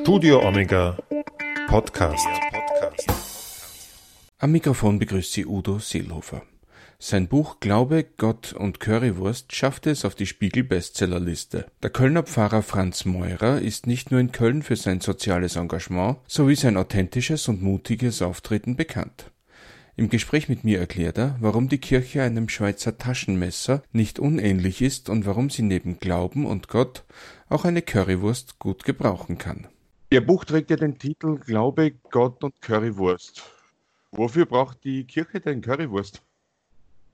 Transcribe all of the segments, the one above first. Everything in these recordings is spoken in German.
Studio Omega Podcast. Am Mikrofon begrüßt Sie Udo Seelhofer. Sein Buch Glaube, Gott und Currywurst schaffte es auf die Spiegel-Bestsellerliste. Der Kölner Pfarrer Franz Meurer ist nicht nur in Köln für sein soziales Engagement sowie sein authentisches und mutiges Auftreten bekannt. Im Gespräch mit mir erklärt er, warum die Kirche einem Schweizer Taschenmesser nicht unähnlich ist und warum sie neben Glauben und Gott auch eine Currywurst gut gebrauchen kann. Ihr Buch trägt ja den Titel Glaube, Gott und Currywurst. Wofür braucht die Kirche denn Currywurst?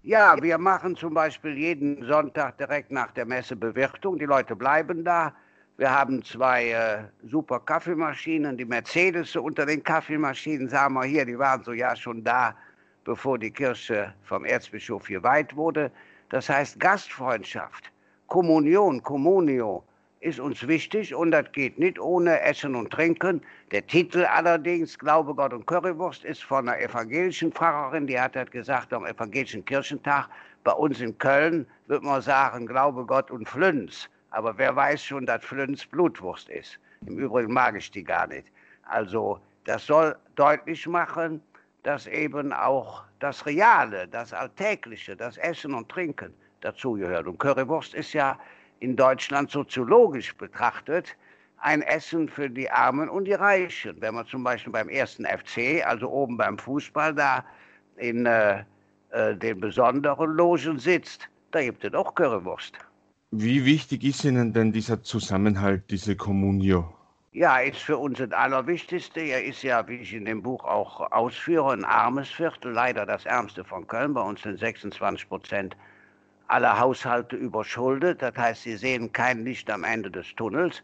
Ja, wir machen zum Beispiel jeden Sonntag direkt nach der Messe Bewirtung. Die Leute bleiben da. Wir haben zwei äh, super Kaffeemaschinen, die Mercedes unter den Kaffeemaschinen, sagen wir hier, die waren so ja schon da bevor die Kirche vom Erzbischof geweiht wurde. Das heißt Gastfreundschaft, Kommunion, Communio ist uns wichtig und das geht nicht ohne Essen und Trinken. Der Titel allerdings, Glaube, Gott und Currywurst, ist von einer evangelischen Pfarrerin, die hat gesagt am evangelischen Kirchentag. Bei uns in Köln wird man sagen, Glaube, Gott und Flünz. Aber wer weiß schon, dass Flünz Blutwurst ist. Im Übrigen mag ich die gar nicht. Also das soll deutlich machen, dass eben auch das Reale, das Alltägliche, das Essen und Trinken dazugehört. Und Currywurst ist ja in Deutschland soziologisch betrachtet ein Essen für die Armen und die Reichen. Wenn man zum Beispiel beim ersten FC, also oben beim Fußball, da in äh, äh, den besonderen Logen sitzt, da gibt es auch Currywurst. Wie wichtig ist Ihnen denn dieser Zusammenhalt, diese Communio? Ja, ist für uns das Allerwichtigste. Er ist ja, wie ich in dem Buch auch ausführe, ein armes Viertel, leider das ärmste von Köln. Bei uns sind 26 Prozent aller Haushalte überschuldet. Das heißt, sie sehen kein Licht am Ende des Tunnels.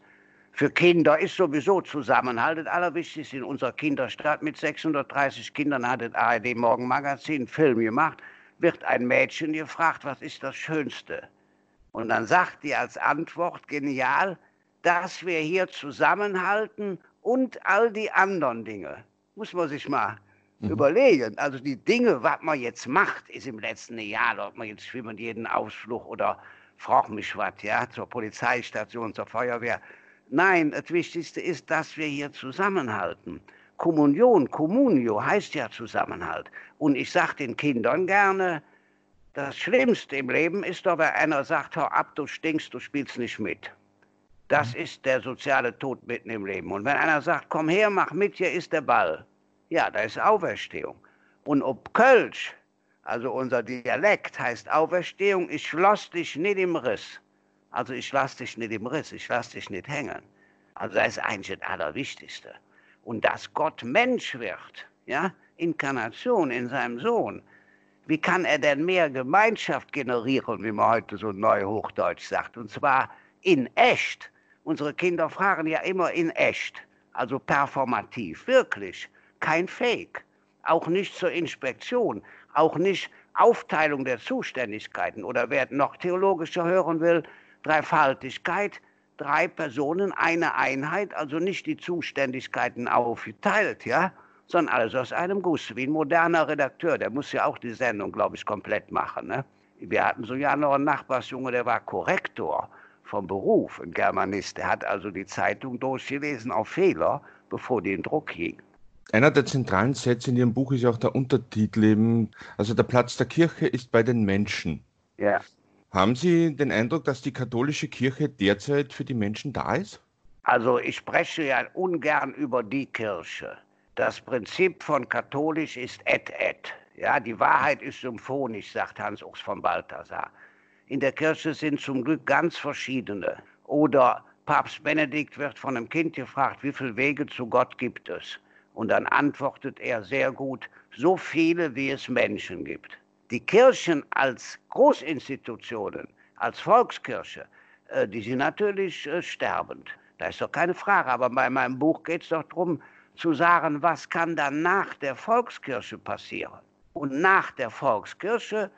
Für Kinder ist sowieso Zusammenhalt das Allerwichtigste. In unserer Kinderstadt mit 630 Kindern hat das ARD Morgenmagazin einen Film gemacht. Wird ein Mädchen gefragt, was ist das Schönste? Und dann sagt die als Antwort genial, dass wir hier zusammenhalten und all die anderen Dinge. Muss man sich mal mhm. überlegen. Also die Dinge, was man jetzt macht, ist im letzten Jahr, ob man jetzt schwimmt jeden Ausflug oder frag mich was, ja, zur Polizeistation, zur Feuerwehr. Nein, das Wichtigste ist, dass wir hier zusammenhalten. Kommunion, Communio heißt ja Zusammenhalt. Und ich sage den Kindern gerne, das Schlimmste im Leben ist doch, wenn einer sagt, hör ab, du stinkst, du spielst nicht mit. Das mhm. ist der soziale Tod mitten im Leben. Und wenn einer sagt, komm her, mach mit, hier ist der Ball. Ja, da ist Auferstehung. Und ob Kölsch, also unser Dialekt heißt Auferstehung, ich lass dich nicht im Riss. Also ich lass dich nicht im Riss, ich lass dich nicht hängen. Also das ist eigentlich das Allerwichtigste. Und dass Gott Mensch wird, ja, Inkarnation in seinem Sohn, wie kann er denn mehr Gemeinschaft generieren, wie man heute so neu Hochdeutsch sagt, und zwar in echt. Unsere Kinder fragen ja immer in echt, also performativ, wirklich, kein Fake, auch nicht zur Inspektion, auch nicht Aufteilung der Zuständigkeiten oder wer noch theologischer hören will, Dreifaltigkeit, drei Personen, eine Einheit, also nicht die Zuständigkeiten aufgeteilt, ja, sondern alles aus einem Guss, wie ein moderner Redakteur, der muss ja auch die Sendung, glaube ich, komplett machen. Ne? Wir hatten so ja noch einen Nachbarsjunge, der war Korrektor vom Beruf, ein Germanist. Der hat also die Zeitung durchgelesen auf Fehler, bevor die in Druck ging. Einer der zentralen Sätze in Ihrem Buch ist ja auch der Untertitel eben, also der Platz der Kirche ist bei den Menschen. Ja. Haben Sie den Eindruck, dass die katholische Kirche derzeit für die Menschen da ist? Also ich spreche ja ungern über die Kirche. Das Prinzip von katholisch ist et et. Ja, die Wahrheit ist symphonisch, sagt Hans Ux von Balthasar in der Kirche sind zum Glück ganz verschiedene. Oder Papst Benedikt wird von einem Kind gefragt, wie viele Wege zu Gott gibt es? Und dann antwortet er sehr gut, so viele, wie es Menschen gibt. Die Kirchen als Großinstitutionen, als Volkskirche, äh, die sind natürlich äh, sterbend. Da ist doch keine Frage. Aber bei meinem Buch geht es doch darum, zu sagen, was kann dann nach der Volkskirche passieren. Und nach der Volkskirche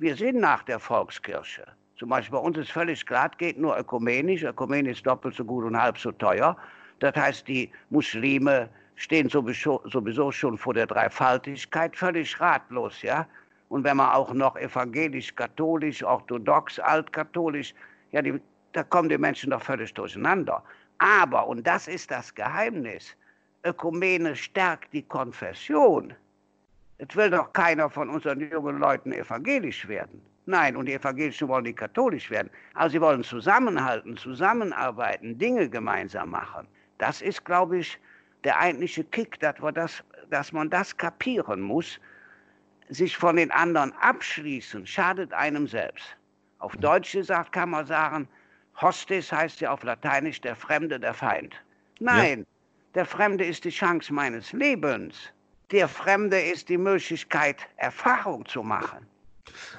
wir sind nach der Volkskirche. Zum Beispiel bei uns ist völlig klar, geht nur ökumenisch. Ökumenisch ist doppelt so gut und halb so teuer. Das heißt, die Muslime stehen sowieso, sowieso schon vor der Dreifaltigkeit völlig ratlos, ja. Und wenn man auch noch evangelisch, katholisch, orthodox, altkatholisch, ja, die, da kommen die Menschen doch völlig durcheinander. Aber, und das ist das Geheimnis, Ökumene stärkt die Konfession. Es will doch keiner von unseren jungen Leuten evangelisch werden. Nein, und die Evangelischen wollen nicht katholisch werden. Aber sie wollen zusammenhalten, zusammenarbeiten, Dinge gemeinsam machen. Das ist, glaube ich, der eigentliche Kick, dass, wir das, dass man das kapieren muss. Sich von den anderen abschließen, schadet einem selbst. Auf Deutsch gesagt kann man sagen, Hostis heißt ja auf Lateinisch der Fremde, der Feind. Nein, ja. der Fremde ist die Chance meines Lebens. Der Fremde ist die Möglichkeit, Erfahrung zu machen.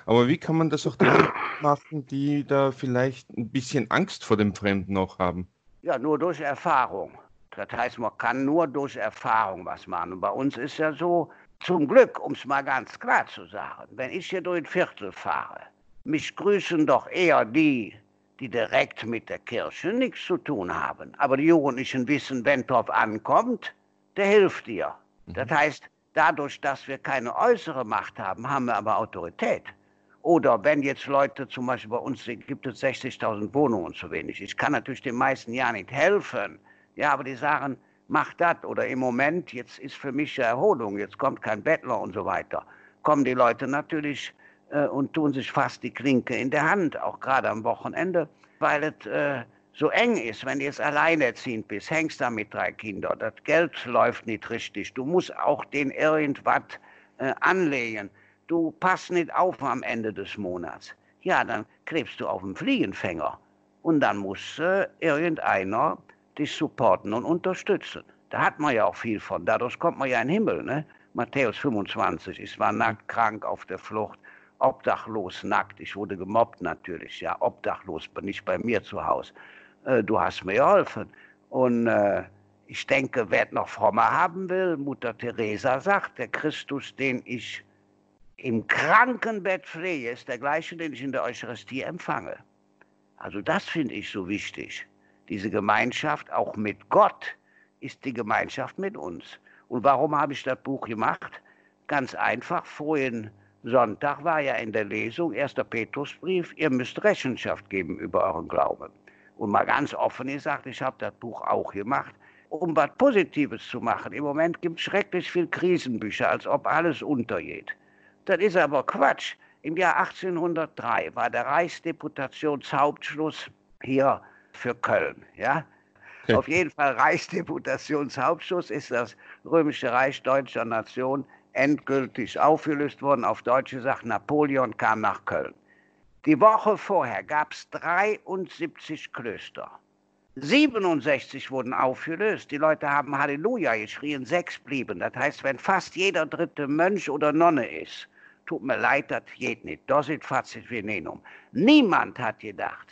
Aber wie kann man das auch denen machen, die da vielleicht ein bisschen Angst vor dem Fremden auch haben? Ja, nur durch Erfahrung. Das heißt, man kann nur durch Erfahrung was machen. Und bei uns ist ja so, zum Glück, um es mal ganz klar zu sagen, wenn ich hier durch ein Viertel fahre, mich grüßen doch eher die, die direkt mit der Kirche nichts zu tun haben. Aber die Jugendlichen wissen, wenn drauf ankommt, der hilft dir. Mhm. Das heißt, dadurch, dass wir keine äußere Macht haben, haben wir aber Autorität. Oder wenn jetzt Leute, zum Beispiel bei uns gibt es 60.000 Wohnungen zu wenig. Ich kann natürlich den meisten ja nicht helfen. Ja, aber die sagen, mach das. Oder im Moment, jetzt ist für mich Erholung, jetzt kommt kein Bettler und so weiter. Kommen die Leute natürlich äh, und tun sich fast die Klinke in der Hand, auch gerade am Wochenende, weil es äh, so eng ist, wenn du jetzt alleinerziehend bist, hängst da mit drei Kindern, das Geld läuft nicht richtig, du musst auch den irgendwas äh, anlegen, du passt nicht auf am Ende des Monats. Ja, dann klebst du auf dem Fliegenfänger und dann muss äh, irgendeiner dich supporten und unterstützen. Da hat man ja auch viel von, dadurch kommt man ja in den Himmel. Ne? Matthäus 25, ich war nackt, krank, auf der Flucht, obdachlos, nackt. Ich wurde gemobbt natürlich, ja, obdachlos, bin ich bei mir zu Hause. Äh, du hast mir geholfen. Und äh, ich denke, wer noch frommer haben will, Mutter Teresa sagt, der Christus, den ich im Krankenbett pflege, ist der gleiche, den ich in der Eucharistie empfange. Also das finde ich so wichtig. Diese Gemeinschaft auch mit Gott ist die Gemeinschaft mit uns. Und warum habe ich das Buch gemacht? Ganz einfach, vorhin Sonntag war ja in der Lesung, 1. Petrusbrief, ihr müsst Rechenschaft geben über euren Glauben. Und mal ganz offen gesagt, ich habe das Buch auch gemacht, um was Positives zu machen. Im Moment gibt es schrecklich viel Krisenbücher, als ob alles untergeht. Das ist aber Quatsch. Im Jahr 1803 war der Reichsdeputationshauptschluss hier für Köln. Ja? Auf jeden Fall Reichsdeputationshauptschluss ist das Römische Reich deutscher Nation endgültig aufgelöst worden. Auf deutsche Sache, Napoleon kam nach Köln. Die Woche vorher gab es 73 Klöster. 67 wurden aufgelöst. Die Leute haben Halleluja geschrien, sechs blieben. Das heißt, wenn fast jeder dritte Mönch oder Nonne ist, tut mir leid, das geht nicht. Dosit facit venenum. Niemand hat gedacht,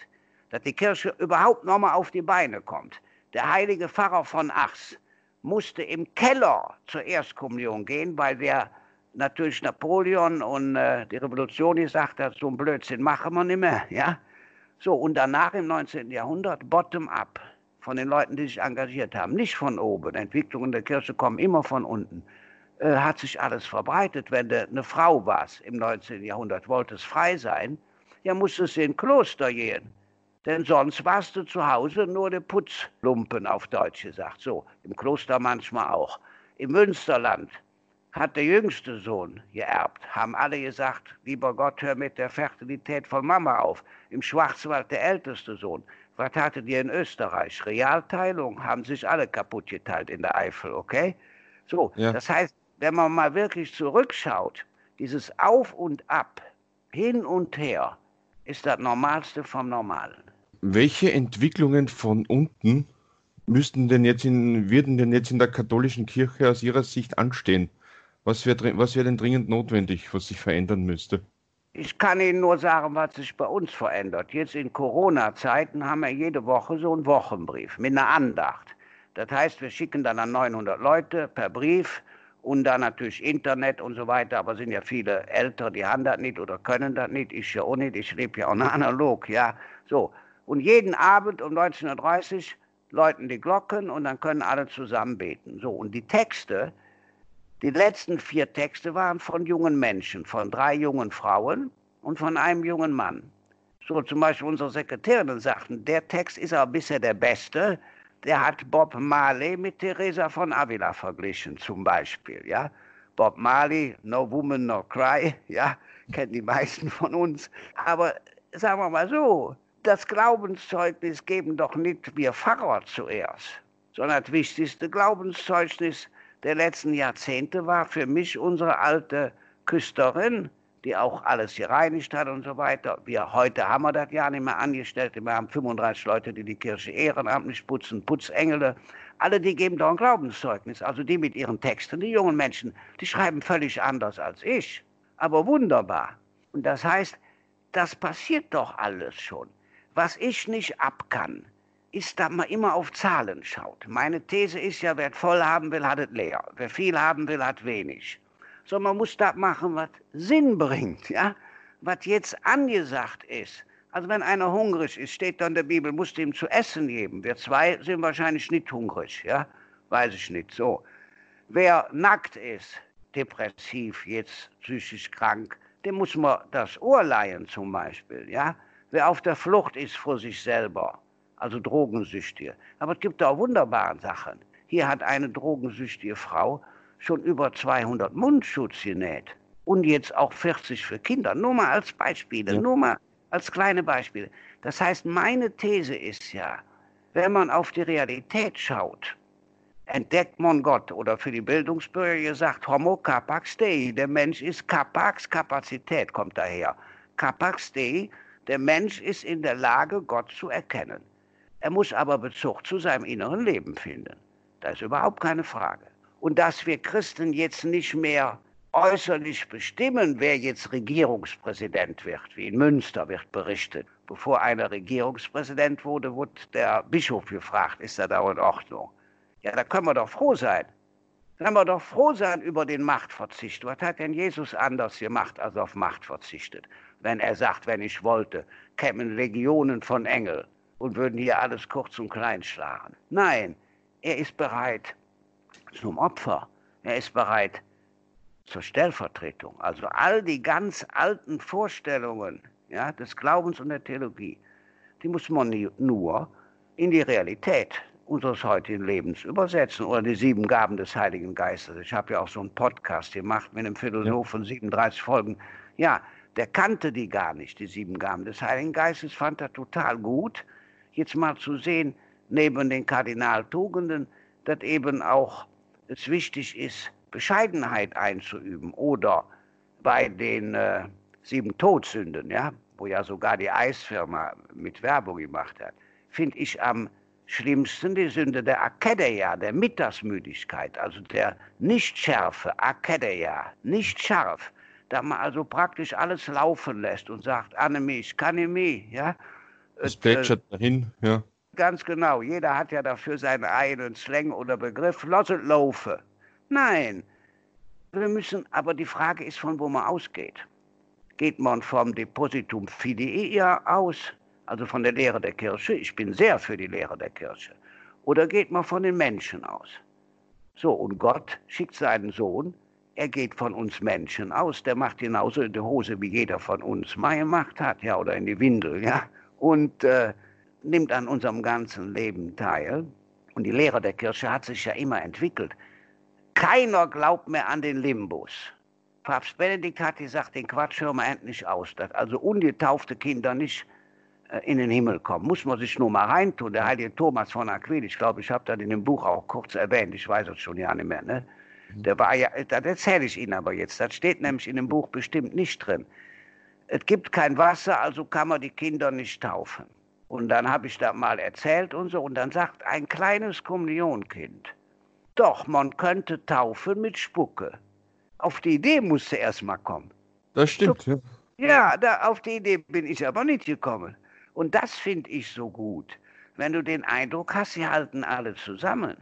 dass die Kirche überhaupt nochmal auf die Beine kommt. Der heilige Pfarrer von Achs, musste im Keller zur Erstkommunion gehen, weil der natürlich Napoleon und äh, die Revolution gesagt hat, so ein Blödsinn machen wir nicht mehr. Ja? So, und danach im 19. Jahrhundert bottom-up von den Leuten, die sich engagiert haben, nicht von oben. Entwicklungen der Kirche kommen immer von unten. Äh, hat sich alles verbreitet. Wenn du eine Frau warst im 19. Jahrhundert, wolltest frei sein, ja, musstest du in ein Kloster gehen. Denn sonst warst du zu Hause nur der Putzlumpen, auf Deutsch gesagt. So, im Kloster manchmal auch. Im Münsterland hat der jüngste Sohn geerbt. Haben alle gesagt, lieber Gott, hör mit der Fertilität von Mama auf. Im Schwarzwald der älteste Sohn. Was hattet ihr in Österreich? Realteilung haben sich alle kaputt geteilt in der Eifel, okay? So, ja. das heißt, wenn man mal wirklich zurückschaut, dieses Auf und Ab, hin und her, ist das Normalste vom Normalen. Welche Entwicklungen von unten müssten denn jetzt in, würden denn jetzt in der katholischen Kirche aus Ihrer Sicht anstehen? Was wäre was wär denn dringend notwendig, was sich verändern müsste? Ich kann Ihnen nur sagen, was sich bei uns verändert. Jetzt in Corona-Zeiten haben wir jede Woche so einen Wochenbrief mit einer Andacht. Das heißt, wir schicken dann an 900 Leute per Brief und dann natürlich Internet und so weiter, aber sind ja viele Ältere, die haben das nicht oder können das nicht. Ich ja auch nicht, ich lebe ja auch noch analog, ja. So. Und jeden Abend um 19.30 Uhr läuten die Glocken und dann können alle zusammen beten. So. Und die Texte, die letzten vier Texte waren von jungen Menschen, von drei jungen Frauen und von einem jungen Mann. So zum Beispiel unsere Sekretärinnen sagten, der Text ist aber bisher der beste, der hat Bob Marley mit Teresa von Avila verglichen, zum Beispiel, ja. Bob Marley, No Woman, No Cry, ja, kennen die meisten von uns. Aber sagen wir mal so, das Glaubenszeugnis geben doch nicht wir Pfarrer zuerst, sondern das wichtigste Glaubenszeugnis der letzten Jahrzehnte war für mich unsere alte Küsterin, die auch alles gereinigt hat und so weiter. Wir heute haben wir das ja nicht mehr angestellt. Wir haben 35 Leute, die die Kirche ehrenamtlich putzen, Putzengel. Alle, die geben doch ein Glaubenszeugnis. Also die mit ihren Texten, die jungen Menschen, die schreiben völlig anders als ich. Aber wunderbar. Und das heißt, das passiert doch alles schon. Was ich nicht ab kann, ist, dass man immer auf Zahlen schaut. Meine These ist ja, wer voll haben will, hat es leer. Wer viel haben will, hat wenig sondern man muss das machen, was Sinn bringt, ja, was jetzt angesagt ist. Also wenn einer hungrig ist, steht da in der Bibel, musst du ihm zu essen geben. Wir zwei sind wahrscheinlich nicht hungrig, ja, weiß ich nicht so. Wer nackt ist, depressiv, jetzt psychisch krank, dem muss man das Ohr leihen zum Beispiel, ja. Wer auf der Flucht ist vor sich selber, also Drogensüchtige. Aber es gibt auch wunderbare Sachen. Hier hat eine drogensüchtige Frau schon über 200 Mundschutz genäht und jetzt auch 40 für Kinder. Nur mal als Beispiele, ja. nur mal als kleine Beispiele. Das heißt, meine These ist ja, wenn man auf die Realität schaut, entdeckt man Gott oder für die Bildungsbürger gesagt, Homo capax Dei, der Mensch ist capax, Kapazität kommt daher. Capax Dei, der Mensch ist in der Lage, Gott zu erkennen. Er muss aber Bezug zu seinem inneren Leben finden. Da ist überhaupt keine Frage und dass wir Christen jetzt nicht mehr äußerlich bestimmen, wer jetzt Regierungspräsident wird, wie in Münster wird berichtet. Bevor einer Regierungspräsident wurde, wurde der Bischof gefragt, ist er da in Ordnung? Ja, da können wir doch froh sein. Da können wir doch froh sein über den Machtverzicht. Was hat denn Jesus anders gemacht, als auf Macht verzichtet? Wenn er sagt, wenn ich wollte, kämen Legionen von Engeln und würden hier alles kurz und klein schlagen. Nein, er ist bereit, zum Opfer. Er ist bereit zur Stellvertretung. Also all die ganz alten Vorstellungen ja, des Glaubens und der Theologie, die muss man nur in die Realität unseres heutigen Lebens übersetzen oder die sieben Gaben des Heiligen Geistes. Ich habe ja auch so einen Podcast gemacht mit einem Philosoph ja. von 37 Folgen. Ja, der kannte die gar nicht, die sieben Gaben des Heiligen Geistes, fand er total gut. Jetzt mal zu sehen, neben den Kardinaltugenden, dass eben auch es wichtig ist, Bescheidenheit einzuüben oder bei den äh, sieben Todsünden, ja, wo ja sogar die Eisfirma mit Werbung gemacht hat, finde ich am schlimmsten die Sünde der Akedeia, der Mittagsmüdigkeit, also der Nichtschärfe, Akedeia, nicht scharf, da man also praktisch alles laufen lässt und sagt, Annemie, ich kann nicht mehr, ja. Es plätschert äh, dahin, ja. Ganz genau. Jeder hat ja dafür seinen eigenen Slang oder Begriff. Lass es laufen. Nein. Wir müssen, aber die Frage ist, von wo man ausgeht. Geht man vom Depositum Fidei aus, also von der Lehre der Kirche? Ich bin sehr für die Lehre der Kirche. Oder geht man von den Menschen aus? So, und Gott schickt seinen Sohn, er geht von uns Menschen aus, der macht genauso in die Hose, wie jeder von uns mal gemacht hat, ja, oder in die Windel, ja. Und äh, nimmt an unserem ganzen Leben teil. Und die Lehre der Kirche hat sich ja immer entwickelt. Keiner glaubt mehr an den Limbus. Papst Benedikt hat gesagt, den Quatsch hören wir endlich aus, dass also ungetaufte Kinder nicht äh, in den Himmel kommen. Muss man sich nur mal reintun. Der heilige Thomas von Aquin, ich glaube, ich habe das in dem Buch auch kurz erwähnt, ich weiß es schon ja nicht mehr. Ne? Der war ja, das erzähle ich Ihnen aber jetzt. Das steht nämlich in dem Buch bestimmt nicht drin. Es gibt kein Wasser, also kann man die Kinder nicht taufen. Und dann habe ich da mal erzählt und so. Und dann sagt ein kleines Kommunionkind, doch, man könnte taufen mit Spucke. Auf die Idee musste erst mal kommen. Das stimmt, so, ja. Ja, da, auf die Idee bin ich aber nicht gekommen. Und das finde ich so gut. Wenn du den Eindruck hast, sie halten alle zusammen.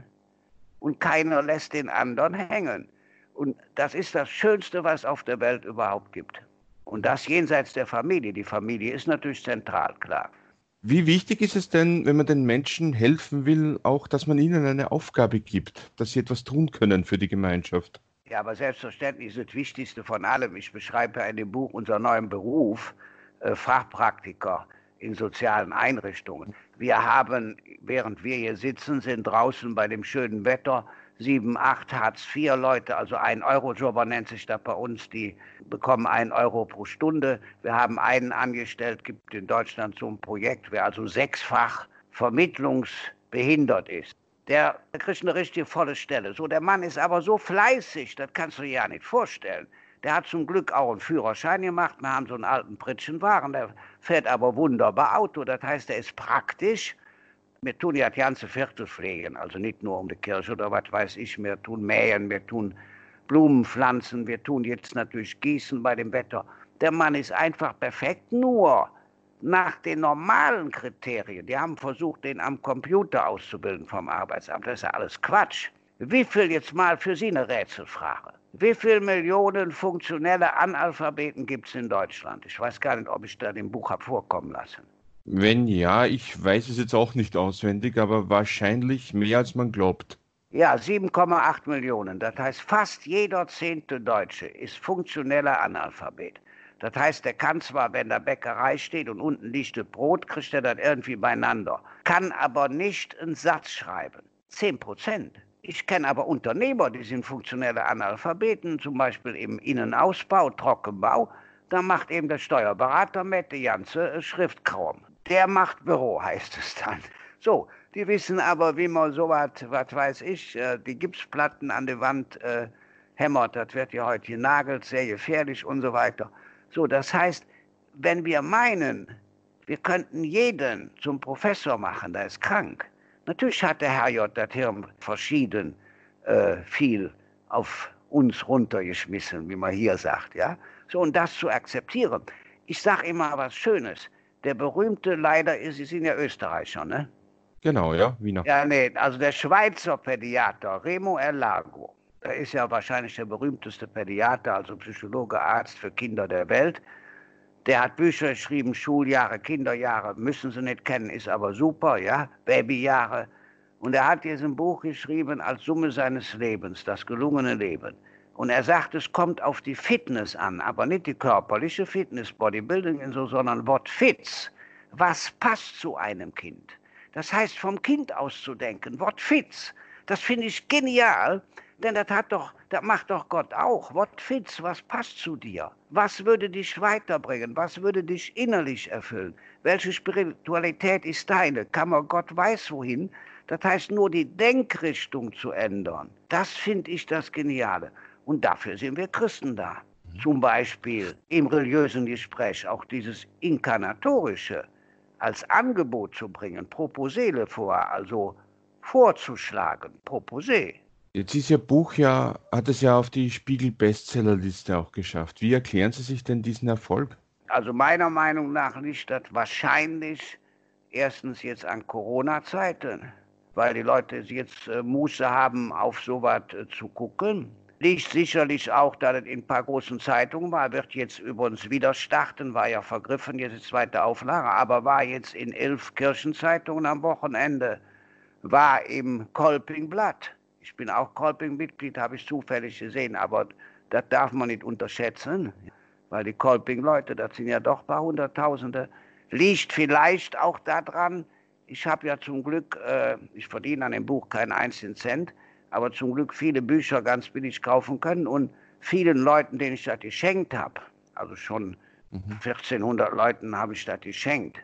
Und keiner lässt den anderen hängen. Und das ist das Schönste, was es auf der Welt überhaupt gibt. Und das jenseits der Familie. Die Familie ist natürlich zentral, klar. Wie wichtig ist es denn, wenn man den Menschen helfen will, auch, dass man ihnen eine Aufgabe gibt, dass sie etwas tun können für die Gemeinschaft? Ja, aber selbstverständlich ist das Wichtigste von allem, ich beschreibe ja in dem Buch unseren neuen Beruf, äh, Fachpraktiker in sozialen Einrichtungen. Wir haben, während wir hier sitzen, sind draußen bei dem schönen Wetter sieben, acht Hartz-IV-Leute, also ein Euro-Jobber nennt sich das bei uns, die bekommen einen Euro pro Stunde. Wir haben einen angestellt, gibt in Deutschland so ein Projekt, wer also sechsfach vermittlungsbehindert ist. Der kriegt eine richtige volle Stelle. So, der Mann ist aber so fleißig, das kannst du dir ja nicht vorstellen. Der hat zum Glück auch einen Führerschein gemacht. Wir haben so einen alten Pritschenwagen, der fährt aber wunderbar Auto. Das heißt, er ist praktisch wir tun ja die ganze Viertel pflegen, also nicht nur um die Kirche oder was weiß ich. Wir tun mähen, wir tun Blumen pflanzen, wir tun jetzt natürlich gießen bei dem Wetter. Der Mann ist einfach perfekt, nur nach den normalen Kriterien. Die haben versucht, den am Computer auszubilden vom Arbeitsamt. Das ist ja alles Quatsch. Wie viel jetzt mal für Sie eine Rätselfrage? Wie viele Millionen funktionelle Analphabeten gibt es in Deutschland? Ich weiß gar nicht, ob ich da im Buch habe vorkommen lassen. Wenn ja, ich weiß es jetzt auch nicht auswendig, aber wahrscheinlich mehr als man glaubt. Ja, 7,8 Millionen. Das heißt, fast jeder zehnte Deutsche ist funktioneller Analphabet. Das heißt, der kann zwar, wenn der Bäckerei steht und unten liegt das Brot, kriegt er das irgendwie beieinander, kann aber nicht einen Satz schreiben. 10 Prozent. Ich kenne aber Unternehmer, die sind funktionelle Analphabeten, zum Beispiel im Innenausbau, Trockenbau. Da macht eben der Steuerberater mit die ganze Schriftkram der macht Büro, heißt es dann. So, die wissen aber, wie man so was, was weiß ich, äh, die Gipsplatten an der Wand äh, hämmert. Das wird ja heute genagelt, sehr gefährlich und so weiter. So, das heißt, wenn wir meinen, wir könnten jeden zum Professor machen, der ist krank. Natürlich hat der Herr J. das Hirn verschieden äh, viel auf uns runtergeschmissen, wie man hier sagt, ja. So, und das zu akzeptieren. Ich sage immer was Schönes der berühmte leider ist, Sie sind ja Österreicher, ne? Genau, ja, Wiener. Ja, nee, also der Schweizer Pädiater Remo Erlago, der ist ja wahrscheinlich der berühmteste Pädiater, also Psychologe, Arzt für Kinder der Welt. Der hat Bücher geschrieben, Schuljahre, Kinderjahre, müssen Sie nicht kennen, ist aber super, ja, Babyjahre. Und er hat jetzt ein Buch geschrieben als Summe seines Lebens, das gelungene Leben. Und er sagt, es kommt auf die Fitness an, aber nicht die körperliche Fitness, Bodybuilding und so, sondern Wort Fitz. Was passt zu einem Kind? Das heißt, vom Kind aus zu denken, Wort Fitz. Das finde ich genial, denn das hat doch, das macht doch Gott auch. Wort Fitz, was passt zu dir? Was würde dich weiterbringen? Was würde dich innerlich erfüllen? Welche Spiritualität ist deine? Man Gott weiß wohin? Das heißt, nur die Denkrichtung zu ändern. Das finde ich das Geniale. Und dafür sind wir Christen da. Mhm. Zum Beispiel im religiösen Gespräch auch dieses Inkarnatorische als Angebot zu bringen, Proposele vor, also vorzuschlagen, Proposé. Jetzt ist Ihr Buch ja, hat es ja auf die Spiegel-Bestsellerliste auch geschafft. Wie erklären Sie sich denn diesen Erfolg? Also meiner Meinung nach liegt das wahrscheinlich erstens jetzt an Corona-Zeiten, weil die Leute jetzt äh, Muße haben, auf sowas äh, zu gucken liegt sicherlich auch, da das in ein paar großen Zeitungen war, wird jetzt übrigens wieder starten, war ja vergriffen, jetzt ist zweite Auflage, aber war jetzt in elf Kirchenzeitungen am Wochenende, war im Kolpingblatt. Ich bin auch Kolping-Mitglied, habe ich zufällig gesehen, aber das darf man nicht unterschätzen, weil die Kolping-Leute, das sind ja doch ein paar Hunderttausende, liegt vielleicht auch daran, ich habe ja zum Glück, äh, ich verdiene an dem Buch keinen einzigen Cent, aber zum Glück viele Bücher ganz billig kaufen können und vielen Leuten, denen ich das geschenkt habe, also schon mhm. 1400 Leuten habe ich das geschenkt.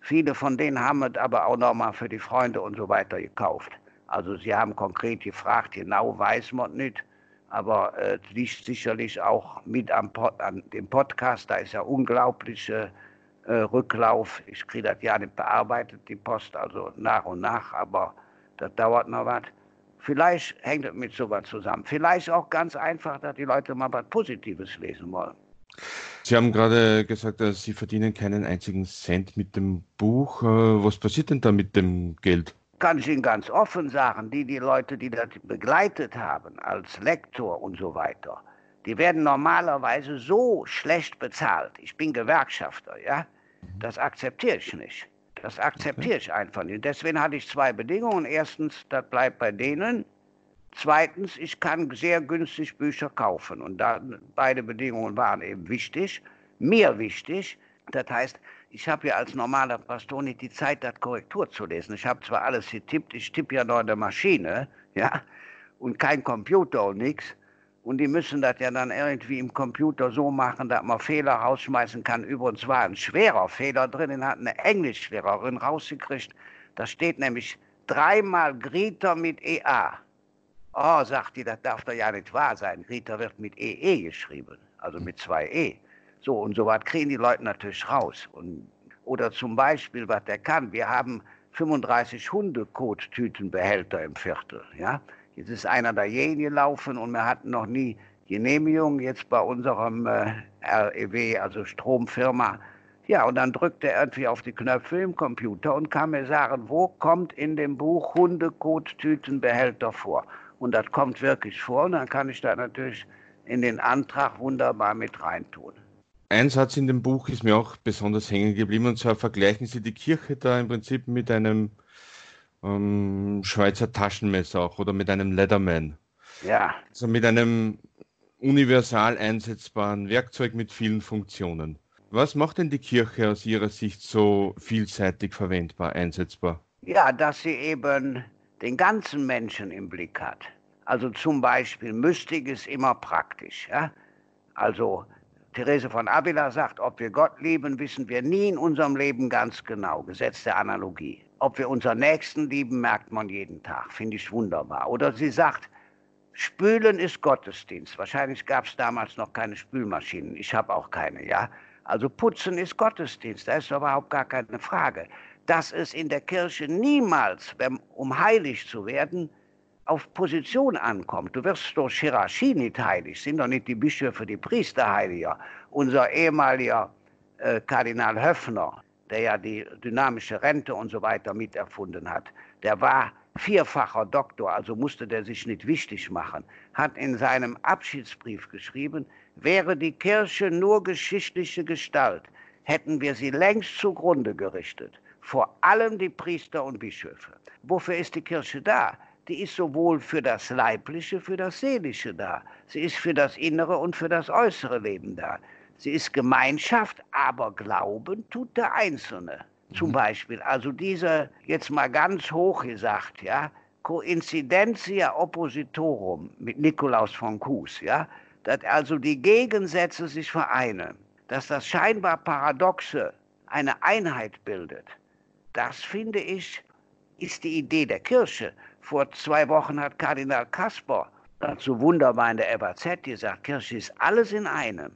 Viele von denen haben es aber auch nochmal für die Freunde und so weiter gekauft. Also sie haben konkret gefragt, genau weiß man nicht, aber es äh, liegt sicherlich auch mit am Pod, an dem Podcast, da ist ja unglaublicher äh, Rücklauf. Ich kriege das ja nicht bearbeitet, die Post, also nach und nach, aber das dauert noch was. Vielleicht hängt es mit sowas zusammen. Vielleicht auch ganz einfach, dass die Leute mal was Positives lesen wollen. Sie haben gerade gesagt, dass Sie verdienen keinen einzigen Cent mit dem Buch. Äh, was passiert denn da mit dem Geld? Kann ich Ihnen ganz offen sagen, die, die Leute, die das begleitet haben, als Lektor und so weiter, die werden normalerweise so schlecht bezahlt. Ich bin Gewerkschafter, ja? Das akzeptiere ich nicht. Das akzeptiere ich einfach nicht. Deswegen hatte ich zwei Bedingungen. Erstens, das bleibt bei denen. Zweitens, ich kann sehr günstig Bücher kaufen. Und da, beide Bedingungen waren eben wichtig, mir wichtig. Das heißt, Ich habe ja als normaler Pastor nicht die Zeit, das Korrektur zu lesen. Ich habe zwar alles getippt, ich tippe ja in der Maschine, ja, und kein Computer und nichts. Und die müssen das ja dann irgendwie im Computer so machen, dass man Fehler rausschmeißen kann. Übrigens war ein schwerer Fehler drin, den hat eine Englischlehrerin rausgekriegt. Da steht nämlich dreimal Grieter mit EA. Oh, sagt die, das darf doch ja nicht wahr sein. Grieter wird mit EE e geschrieben, also mit zwei E. So, und so was kriegen die Leute natürlich raus. Und, oder zum Beispiel, was der kann, wir haben 35 Hundekottütenbehälter im Viertel, ja. Jetzt ist einer dahin gelaufen und wir hatten noch nie Genehmigung jetzt bei unserem äh, REW, also Stromfirma. Ja, und dann drückte er irgendwie auf die Knöpfe im Computer und kann mir sagen, wo kommt in dem Buch Hundekottütenbehälter vor? Und das kommt wirklich vor und dann kann ich da natürlich in den Antrag wunderbar mit reintun. Ein Satz in dem Buch ist mir auch besonders hängen geblieben und zwar vergleichen Sie die Kirche da im Prinzip mit einem ähm, Schweizer Taschenmesser auch oder mit einem Leatherman. Ja. Also mit einem universal einsetzbaren Werkzeug mit vielen Funktionen. Was macht denn die Kirche aus Ihrer Sicht so vielseitig verwendbar, einsetzbar? Ja, dass sie eben den ganzen Menschen im Blick hat. Also zum Beispiel Mystik ist immer praktisch. Ja? Also Therese von Avila sagt, ob wir Gott lieben, wissen wir nie in unserem Leben ganz genau. Gesetz der Analogie. Ob wir unseren Nächsten lieben, merkt man jeden Tag. Finde ich wunderbar. Oder sie sagt, Spülen ist Gottesdienst. Wahrscheinlich gab es damals noch keine Spülmaschinen. Ich habe auch keine, ja. Also putzen ist Gottesdienst. Da ist überhaupt gar keine Frage. Dass es in der Kirche niemals, um heilig zu werden, auf Position ankommt. Du wirst durch Hierarchie nicht heilig, sind doch nicht die Bischöfe, die Priester heiliger. Unser ehemaliger äh, Kardinal Höffner, der ja die dynamische Rente und so weiter miterfunden hat, der war vierfacher Doktor, also musste der sich nicht wichtig machen, hat in seinem Abschiedsbrief geschrieben, wäre die Kirche nur geschichtliche Gestalt, hätten wir sie längst zugrunde gerichtet, vor allem die Priester und Bischöfe. Wofür ist die Kirche da? die ist sowohl für das Leibliche, für das Seelische da. Sie ist für das innere und für das äußere Leben da. Sie ist Gemeinschaft, aber Glauben tut der Einzelne. Zum mhm. Beispiel, also diese, jetzt mal ganz hoch gesagt, ja, Coincidentia Oppositorum mit Nikolaus von Kues, ja, dass also die Gegensätze sich vereinen, dass das scheinbar Paradoxe eine Einheit bildet, das finde ich, ist die Idee der Kirche. Vor zwei Wochen hat Kardinal Kasper dazu wunderbar in der FAZ gesagt, Kirche ist alles in einem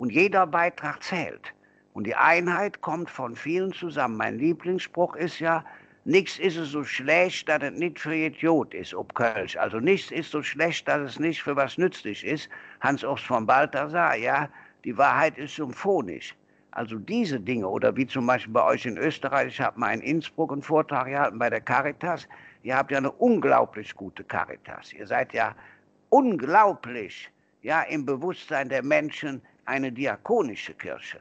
und jeder Beitrag zählt. Und die Einheit kommt von vielen zusammen. Mein Lieblingsspruch ist ja, nichts ist so schlecht, dass es nicht für Idiot ist, ob Kölsch. Also nichts ist so schlecht, dass es nicht für was nützlich ist. Hans-Urs von Balthasar, ja, die Wahrheit ist symphonisch. Also diese Dinge, oder wie zum Beispiel bei euch in Österreich, ich habe mal in Innsbruck einen Vortrag gehalten bei der Caritas, Ihr habt ja eine unglaublich gute Caritas. Ihr seid ja unglaublich, ja, im Bewusstsein der Menschen eine diakonische Kirche.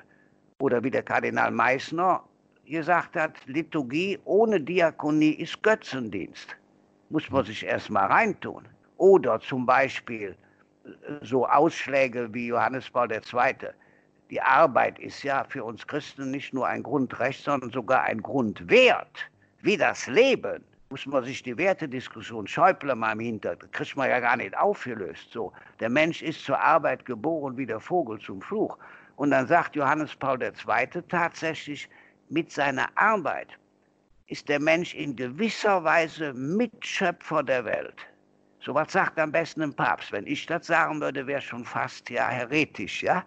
Oder wie der Kardinal Meissner gesagt hat, Liturgie ohne Diakonie ist Götzendienst. Muss man sich erstmal reintun. Oder zum Beispiel äh, so Ausschläge wie Johannes Paul II. Die Arbeit ist ja für uns Christen nicht nur ein Grundrecht, sondern sogar ein Grundwert, wie das Leben muss man sich die Wertediskussion Schäuble mal im Hintergrund, kriegt man ja gar nicht aufgelöst. So, der Mensch ist zur Arbeit geboren wie der Vogel zum Fluch. Und dann sagt Johannes Paul II. tatsächlich, mit seiner Arbeit ist der Mensch in gewisser Weise Mitschöpfer der Welt. So was sagt am besten ein Papst. Wenn ich das sagen würde, wäre schon fast ja heretisch, ja.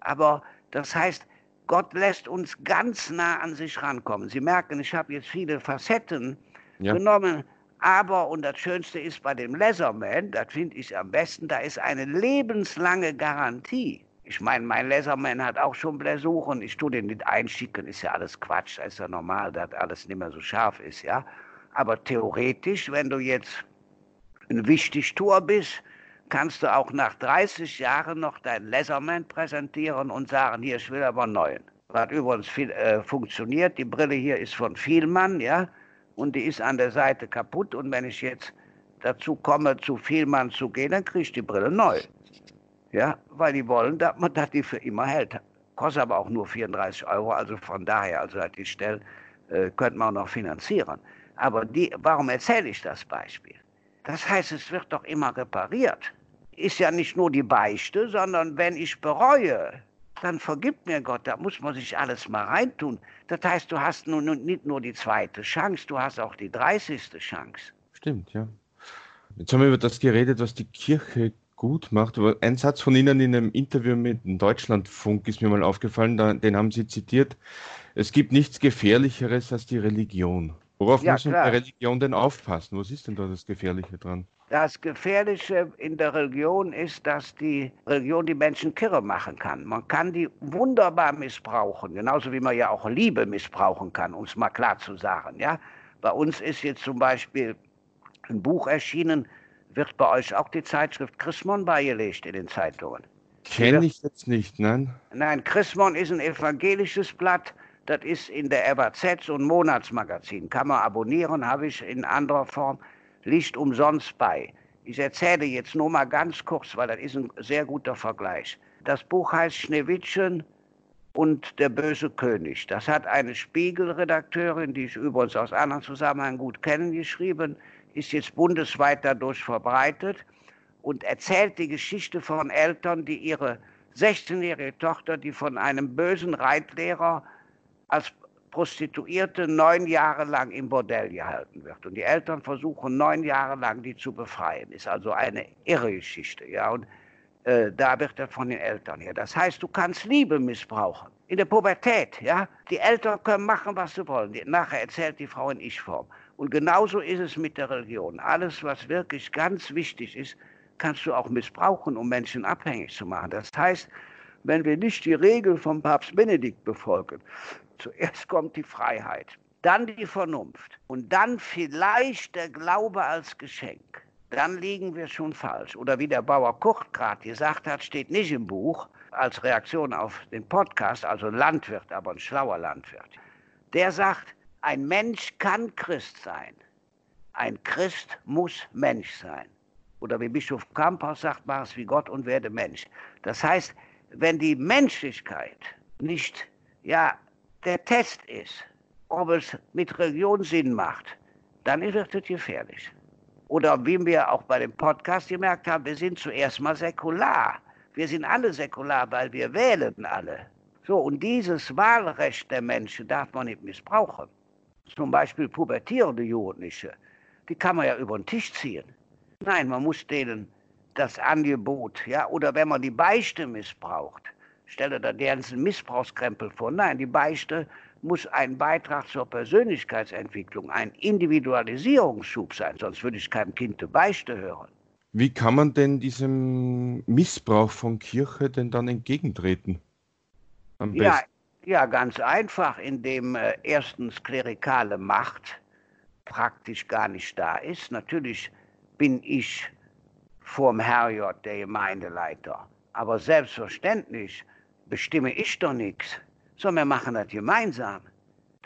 Aber das heißt, Gott lässt uns ganz nah an sich rankommen. Sie merken, ich habe jetzt viele Facetten ja. genommen. Aber, und das Schönste ist bei dem Leatherman, das finde ich am besten, da ist eine lebenslange Garantie. Ich meine, mein Leatherman hat auch schon Bläsuren. Ich tue den nicht einschicken, ist ja alles Quatsch. Das ist ja normal, dass alles nicht mehr so scharf ist, ja. Aber theoretisch, wenn du jetzt ein Wichtigtour bist, kannst du auch nach 30 Jahren noch dein Leatherman präsentieren und sagen, hier, ich will aber einen neuen. Was übrigens viel, äh, funktioniert, die Brille hier ist von Vielmann, ja und die ist an der Seite kaputt und wenn ich jetzt dazu komme, zu Vielmann zu gehen, dann kriege ich die Brille neu. Ja, weil die wollen, dass man dass die für immer hält. kostet aber auch nur 34 Euro, also von daher, also die Stelle äh, könnte man auch noch finanzieren. Aber die, warum erzähle ich das Beispiel? Das heißt, es wird doch immer repariert. Ist ja nicht nur die Beichte, sondern wenn ich bereue, dann vergibt mir Gott, da muss man sich alles mal reintun. Das heißt, du hast nun nicht nur die zweite Chance, du hast auch die 30. Chance. Stimmt, ja. Jetzt haben wir über das geredet, was die Kirche gut macht. Aber ein Satz von Ihnen in einem Interview mit dem Deutschlandfunk ist mir mal aufgefallen, den haben Sie zitiert. Es gibt nichts Gefährlicheres als die Religion. Worauf ja, muss man bei Religion denn aufpassen? Was ist denn da das Gefährliche dran? Das Gefährliche in der Religion ist, dass die Religion die Menschen kirre machen kann. Man kann die wunderbar missbrauchen, genauso wie man ja auch Liebe missbrauchen kann, um es mal klar zu sagen. Ja? Bei uns ist jetzt zum Beispiel ein Buch erschienen, wird bei euch auch die Zeitschrift Chrismon beigelegt in den Zeitungen. Kenne ich jetzt nicht, nein? Nein, Chrismon ist ein evangelisches Blatt. Das ist in der FAZ so ein Monatsmagazin. Kann man abonnieren, habe ich in anderer Form liegt umsonst bei. Ich erzähle jetzt nur mal ganz kurz, weil das ist ein sehr guter Vergleich. Das Buch heißt Schneewittchen und der böse König. Das hat eine Spiegelredakteurin, die ich übrigens aus anderen Zusammenhängen gut kenne, geschrieben, ist jetzt bundesweit dadurch verbreitet und erzählt die Geschichte von Eltern, die ihre 16-jährige Tochter, die von einem bösen Reitlehrer als Prostituierte neun Jahre lang im Bordell gehalten wird. Und die Eltern versuchen neun Jahre lang, die zu befreien. Ist also eine irre Geschichte. Ja? Und äh, da wird er von den Eltern her. Das heißt, du kannst Liebe missbrauchen. In der Pubertät, ja. Die Eltern können machen, was sie wollen. Nachher erzählt die Frau in Ich-Form. Und genauso ist es mit der Religion. Alles, was wirklich ganz wichtig ist, kannst du auch missbrauchen, um Menschen abhängig zu machen. Das heißt, wenn wir nicht die Regel vom Papst Benedikt befolgen, Zuerst kommt die Freiheit, dann die Vernunft und dann vielleicht der Glaube als Geschenk. Dann liegen wir schon falsch. Oder wie der Bauer Kurt gerade gesagt hat, steht nicht im Buch als Reaktion auf den Podcast, also Landwirt, aber ein schlauer Landwirt. Der sagt, ein Mensch kann Christ sein. Ein Christ muss Mensch sein. Oder wie Bischof Kamphaus sagt, mach es wie Gott und werde Mensch. Das heißt, wenn die Menschlichkeit nicht ja, der Test ist, ob es mit Religion Sinn macht, dann wird es gefährlich. Oder wie wir auch bei dem Podcast gemerkt haben, wir sind zuerst mal säkular. Wir sind alle säkular, weil wir wählen alle. So, und dieses Wahlrecht der Menschen darf man nicht missbrauchen. Zum Beispiel pubertierende Jugendliche, die kann man ja über den Tisch ziehen. Nein, man muss denen das Angebot, ja, oder wenn man die Beichte missbraucht, stelle da deren Missbrauchskrempel vor. Nein, die Beichte muss ein Beitrag zur Persönlichkeitsentwicklung, ein Individualisierungsschub sein, sonst würde ich keinem Kind die Beichte hören. Wie kann man denn diesem Missbrauch von Kirche denn dann entgegentreten? ja, ja, ganz einfach, indem äh, erstens klerikale Macht praktisch gar nicht da ist. Natürlich bin ich vorm Herrgott der Gemeindeleiter, aber selbstverständlich bestimme ich doch nichts, sondern wir machen das gemeinsam.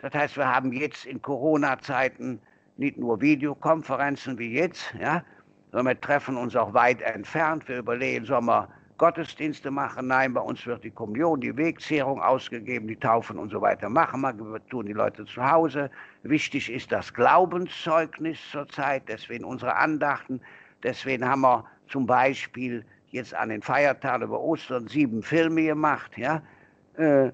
Das heißt, wir haben jetzt in Corona-Zeiten nicht nur Videokonferenzen wie jetzt, ja, sondern wir treffen uns auch weit entfernt. Wir überlegen, sollen wir Gottesdienste machen? Nein, bei uns wird die Kommunion, die Wegzehrung ausgegeben, die Taufen und so weiter machen wir, wir tun die Leute zu Hause. Wichtig ist das Glaubenszeugnis zurzeit, deswegen unsere Andachten. Deswegen haben wir zum Beispiel jetzt an den Feiertagen über Ostern sieben Filme gemacht, ja, äh,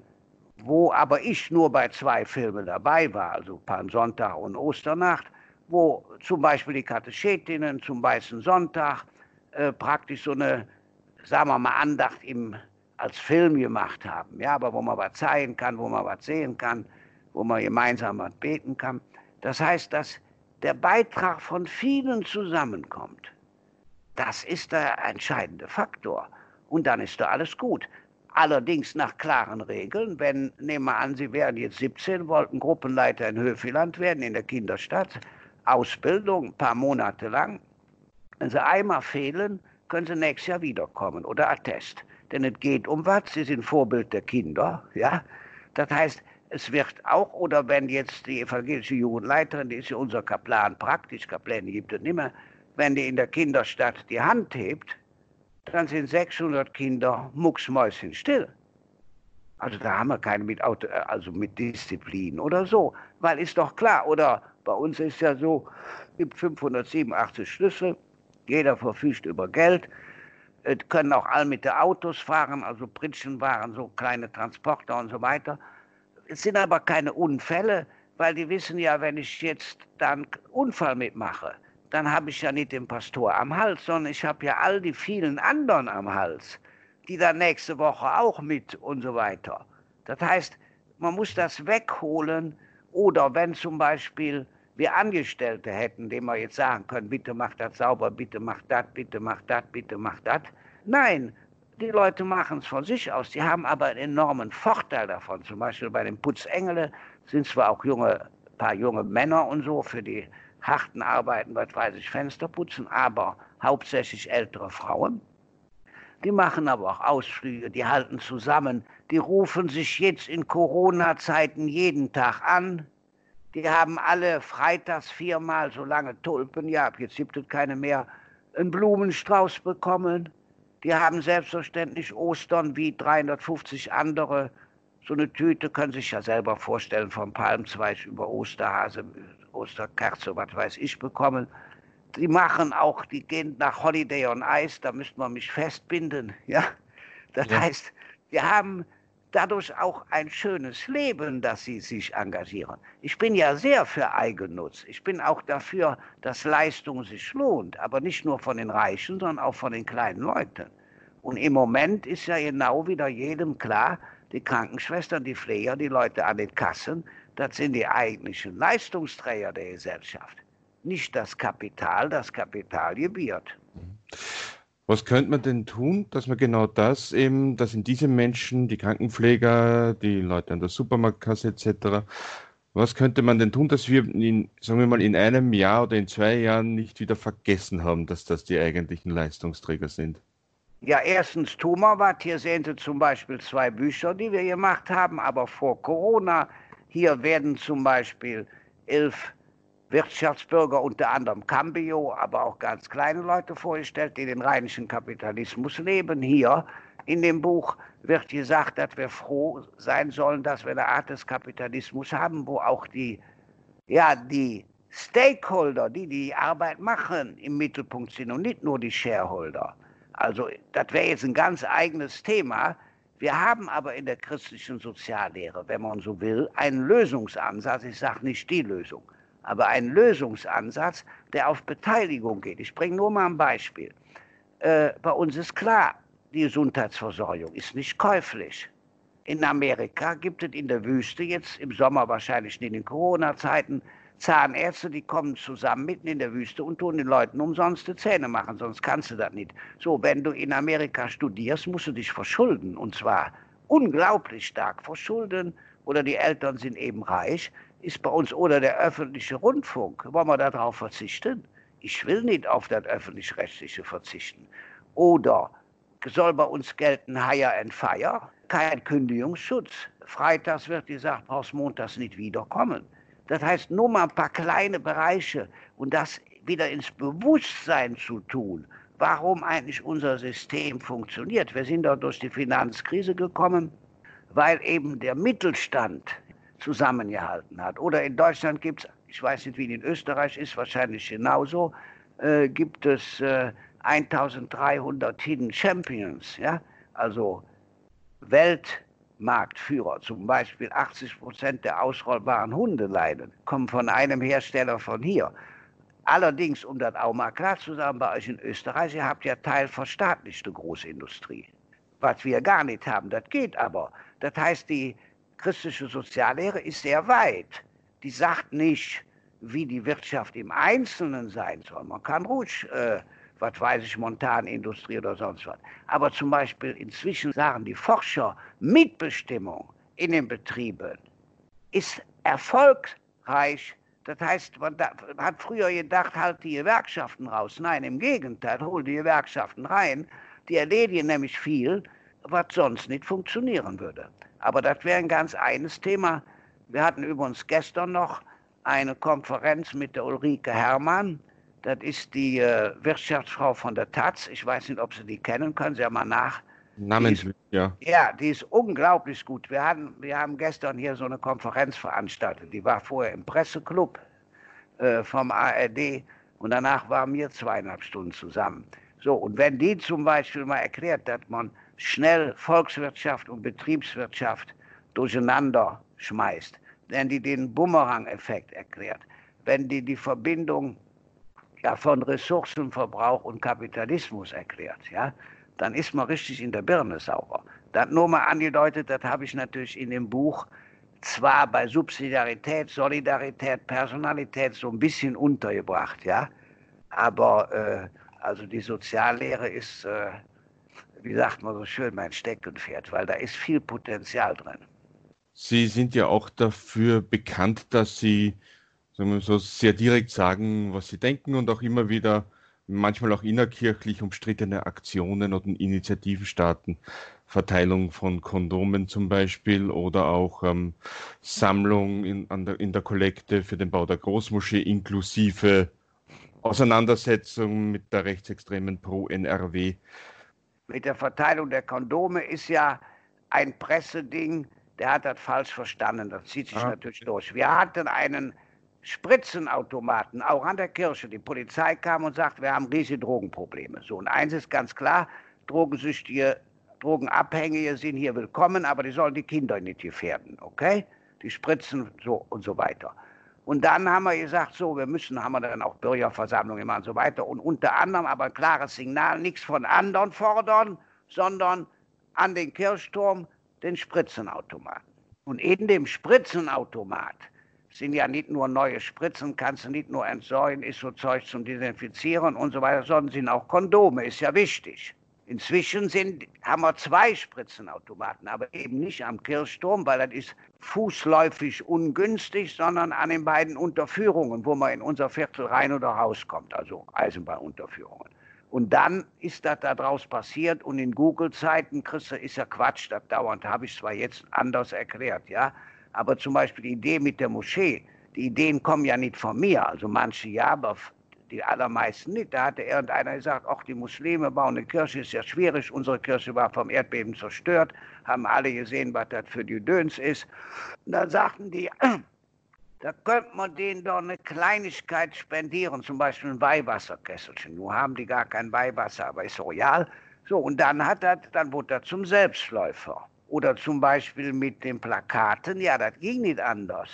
wo aber ich nur bei zwei Filmen dabei war, also Palmsonntag und Osternacht, wo zum Beispiel die Katechetinnen zum Weißen Sonntag äh, praktisch so eine, sagen wir mal, Andacht im, als Film gemacht haben, ja, aber wo man was zeigen kann, wo man was sehen kann, wo man gemeinsam was beten kann. Das heißt, dass der Beitrag von vielen zusammenkommt. Das ist der entscheidende Faktor. Und dann ist da alles gut. Allerdings nach klaren Regeln. Wenn, nehmen wir an, Sie wären jetzt 17, wollten Gruppenleiter in Höfeland werden, in der Kinderstadt. Ausbildung, ein paar Monate lang. Wenn Sie einmal fehlen, können Sie nächstes Jahr wiederkommen oder Attest. Denn es geht um was, Sie sind Vorbild der Kinder. Ja? Das heißt, es wird auch, oder wenn jetzt die evangelische Jugendleiterin, die ist ja unser Kaplan, praktisch Kaplan gibt es nicht mehr, wenn die in der Kinderstadt die Hand hebt, dann sind 600 Kinder mucksmäuschenstill. Also da haben wir keine mit Auto, äh, also mit Disziplin oder so, weil ist doch klar. Oder bei uns ist ja so, gibt 587 Schlüssel, jeder verfügt über Geld, es können auch alle mit den Autos fahren, also Pritschenwaren, so kleine Transporter und so weiter. Es sind aber keine Unfälle, weil die wissen ja, wenn ich jetzt dann Unfall mitmache, dann habe ich ja nicht den Pastor am Hals, sondern ich habe ja all die vielen anderen am Hals, die dann nächste Woche auch mit und so weiter. Das heißt, man muss das wegholen oder wenn zum Beispiel wir Angestellte hätten, denen wir jetzt sagen können, bitte mach das sauber, bitte mach das, bitte mach das, bitte mach das. Nein, die Leute machen es von sich aus. Die haben aber einen enormen Vorteil davon. Zum Beispiel bei den Putzengele sind zwar auch junge, paar junge Männer und so für die harten Arbeiten, was weiß ich, Fenster putzen, aber hauptsächlich ältere Frauen. Die machen aber auch Ausflüge, die halten zusammen, die rufen sich jetzt in Corona-Zeiten jeden Tag an. Die haben alle freitags viermal so lange Tulpen, ja, jetzt gibt es keine mehr, einen Blumenstrauß bekommen. Die haben selbstverständlich Ostern wie 350 andere. So eine Tüte können Sie sich ja selber vorstellen, vom Palmzweig über Osterhase, Osterkerze, was weiß ich, bekommen. Die machen auch, die gehen nach Holiday on Ice, da müsste man mich festbinden. Ja? Das ja. heißt, wir haben dadurch auch ein schönes Leben, dass sie sich engagieren. Ich bin ja sehr für Eigennutz. Ich bin auch dafür, dass Leistung sich lohnt, aber nicht nur von den Reichen, sondern auch von den kleinen Leuten. Und im Moment ist ja genau wieder jedem klar, die Krankenschwestern, die Pfleger, die Leute an den Kassen, das sind die eigentlichen Leistungsträger der Gesellschaft. Nicht das Kapital, das Kapital gebiert. Was könnte man denn tun, dass man genau das eben, dass in diese Menschen, die Krankenpfleger, die Leute an der Supermarktkasse etc., was könnte man denn tun, dass wir in, sagen wir mal, in einem Jahr oder in zwei Jahren nicht wieder vergessen haben, dass das die eigentlichen Leistungsträger sind? Ja, erstens tun wir was. Hier sehen Sie zum Beispiel zwei Bücher, die wir gemacht haben, aber vor Corona. Hier werden zum Beispiel elf Wirtschaftsbürger, unter anderem Cambio, aber auch ganz kleine Leute vorgestellt, die den rheinischen Kapitalismus leben. Hier in dem Buch wird gesagt, dass wir froh sein sollen, dass wir eine Art des Kapitalismus haben, wo auch die, ja, die Stakeholder, die die Arbeit machen, im Mittelpunkt sind und nicht nur die Shareholder. Also das wäre jetzt ein ganz eigenes Thema. Wir haben aber in der christlichen Soziallehre, wenn man so will, einen Lösungsansatz. Ich sage nicht die Lösung aber ein Lösungsansatz, der auf Beteiligung geht. Ich bringe nur mal ein Beispiel. Äh, bei uns ist klar, die Gesundheitsversorgung ist nicht käuflich. In Amerika gibt es in der Wüste jetzt im Sommer wahrscheinlich in den Corona-Zeiten Zahnärzte, die kommen zusammen mitten in der Wüste und tun den Leuten umsonst die Zähne machen, sonst kannst du das nicht. So, wenn du in Amerika studierst, musst du dich verschulden und zwar unglaublich stark verschulden oder die Eltern sind eben reich ist bei uns oder der öffentliche Rundfunk. Wollen wir darauf verzichten? Ich will nicht auf das öffentlich-rechtliche verzichten. Oder soll bei uns gelten Hire and Fire? Kein Kündigungsschutz. Freitags wird gesagt, brauchst montags nicht wiederkommen. Das heißt, nur mal ein paar kleine Bereiche und das wieder ins Bewusstsein zu tun, warum eigentlich unser System funktioniert. Wir sind dort durch die Finanzkrise gekommen, weil eben der Mittelstand zusammengehalten hat. Oder in Deutschland gibt es, ich weiß nicht, wie in Österreich ist, wahrscheinlich genauso, äh, gibt es äh, 1300 Hidden Champions, ja, also Weltmarktführer, zum Beispiel 80 Prozent der ausrollbaren Hundeleinen kommen von einem Hersteller von hier. Allerdings, um das auch mal klar zu sagen, bei euch in Österreich, ihr habt ja teilverstaatlichte Großindustrie. Was wir gar nicht haben, das geht aber. Das heißt, die christliche Soziallehre ist sehr weit. Die sagt nicht, wie die Wirtschaft im Einzelnen sein soll. Man kann ruhig, äh, was weiß ich, Montanindustrie oder sonst was. Aber zum Beispiel inzwischen sagen die Forscher, Mitbestimmung in den Betrieben ist erfolgreich. Das heißt, man hat früher gedacht, halt die Gewerkschaften raus. Nein, im Gegenteil, hol die Gewerkschaften rein. Die erledigen nämlich viel, was sonst nicht funktionieren würde. Aber das wäre ein ganz eines Thema. Wir hatten übrigens gestern noch eine Konferenz mit der Ulrike Herrmann. Das ist die äh, Wirtschaftsfrau von der Taz. Ich weiß nicht, ob Sie die kennen, können Sie ja mal Namentlich, ja. Ja, die ist unglaublich gut. Wir, hatten, wir haben gestern hier so eine Konferenz veranstaltet. Die war vorher im Presseclub äh, vom ARD und danach waren wir zweieinhalb Stunden zusammen. So, und wenn die zum Beispiel mal erklärt, dass man schnell Volkswirtschaft und Betriebswirtschaft durcheinander schmeißt, wenn die den Bumerang-Effekt erklärt, wenn die die Verbindung ja, von Ressourcenverbrauch und Kapitalismus erklärt, ja, dann ist man richtig in der Birne sauber. Das nur mal angedeutet, das habe ich natürlich in dem Buch zwar bei Subsidiarität, Solidarität, Personalität so ein bisschen untergebracht, ja, aber äh, also die Soziallehre ist, äh, wie sagt man so schön, mein Steckenpferd, weil da ist viel Potenzial drin. Sie sind ja auch dafür bekannt, dass Sie sagen wir so, sehr direkt sagen, was Sie denken und auch immer wieder manchmal auch innerkirchlich umstrittene Aktionen oder Initiativen starten. Verteilung von Kondomen zum Beispiel oder auch ähm, Sammlung in, der, in der Kollekte für den Bau der Großmoschee inklusive Auseinandersetzung mit der rechtsextremen Pro-NRW. Mit der Verteilung der Kondome ist ja ein Presseding, der hat das falsch verstanden. Das zieht sich ah. natürlich durch. Wir hatten einen Spritzenautomaten, auch an der Kirche. Die Polizei kam und sagte, wir haben riesige Drogenprobleme. So, und eins ist ganz klar, Drogensüchtige, Drogenabhängige sind hier willkommen, aber die sollen die Kinder nicht gefährden, okay? Die Spritzen so und so weiter. Und dann haben wir gesagt, so, wir müssen, haben wir dann auch Bürgerversammlungen gemacht und so weiter. Und unter anderem aber ein klares Signal, nichts von anderen fordern, sondern an den Kirchturm den Spritzenautomaten. Und in dem Spritzenautomat sind ja nicht nur neue Spritzen, kannst du nicht nur entsäuen, ist so Zeug zum Desinfizieren und so weiter, sondern sind auch Kondome, ist ja wichtig. Inzwischen sind, haben wir zwei Spritzenautomaten, aber eben nicht am Kirchturm, weil das ist fußläufig ungünstig, sondern an den beiden Unterführungen, wo man in unser Viertel rein oder rauskommt, also Eisenbahnunterführungen. Und dann ist das da draus passiert und in Google-Zeiten, Christa, ist ja Quatsch, das dauernd, habe ich zwar jetzt anders erklärt, ja, aber zum Beispiel die Idee mit der Moschee, die Ideen kommen ja nicht von mir. Also manche ja, aber die allermeisten nicht. Da hatte irgendeiner gesagt, ach, die Muslime bauen eine Kirche, ist ja schwierig. Unsere Kirche war vom Erdbeben zerstört, haben alle gesehen, was das für die Döns ist. Und dann sagten die, da könnte man denen doch eine Kleinigkeit spendieren, zum Beispiel ein Weihwasserkesselchen. Nun haben die gar kein Weihwasser, aber ist royal. So, und dann hat das, dann wurde er zum Selbstläufer. Oder zum Beispiel mit den Plakaten, ja, das ging nicht anders.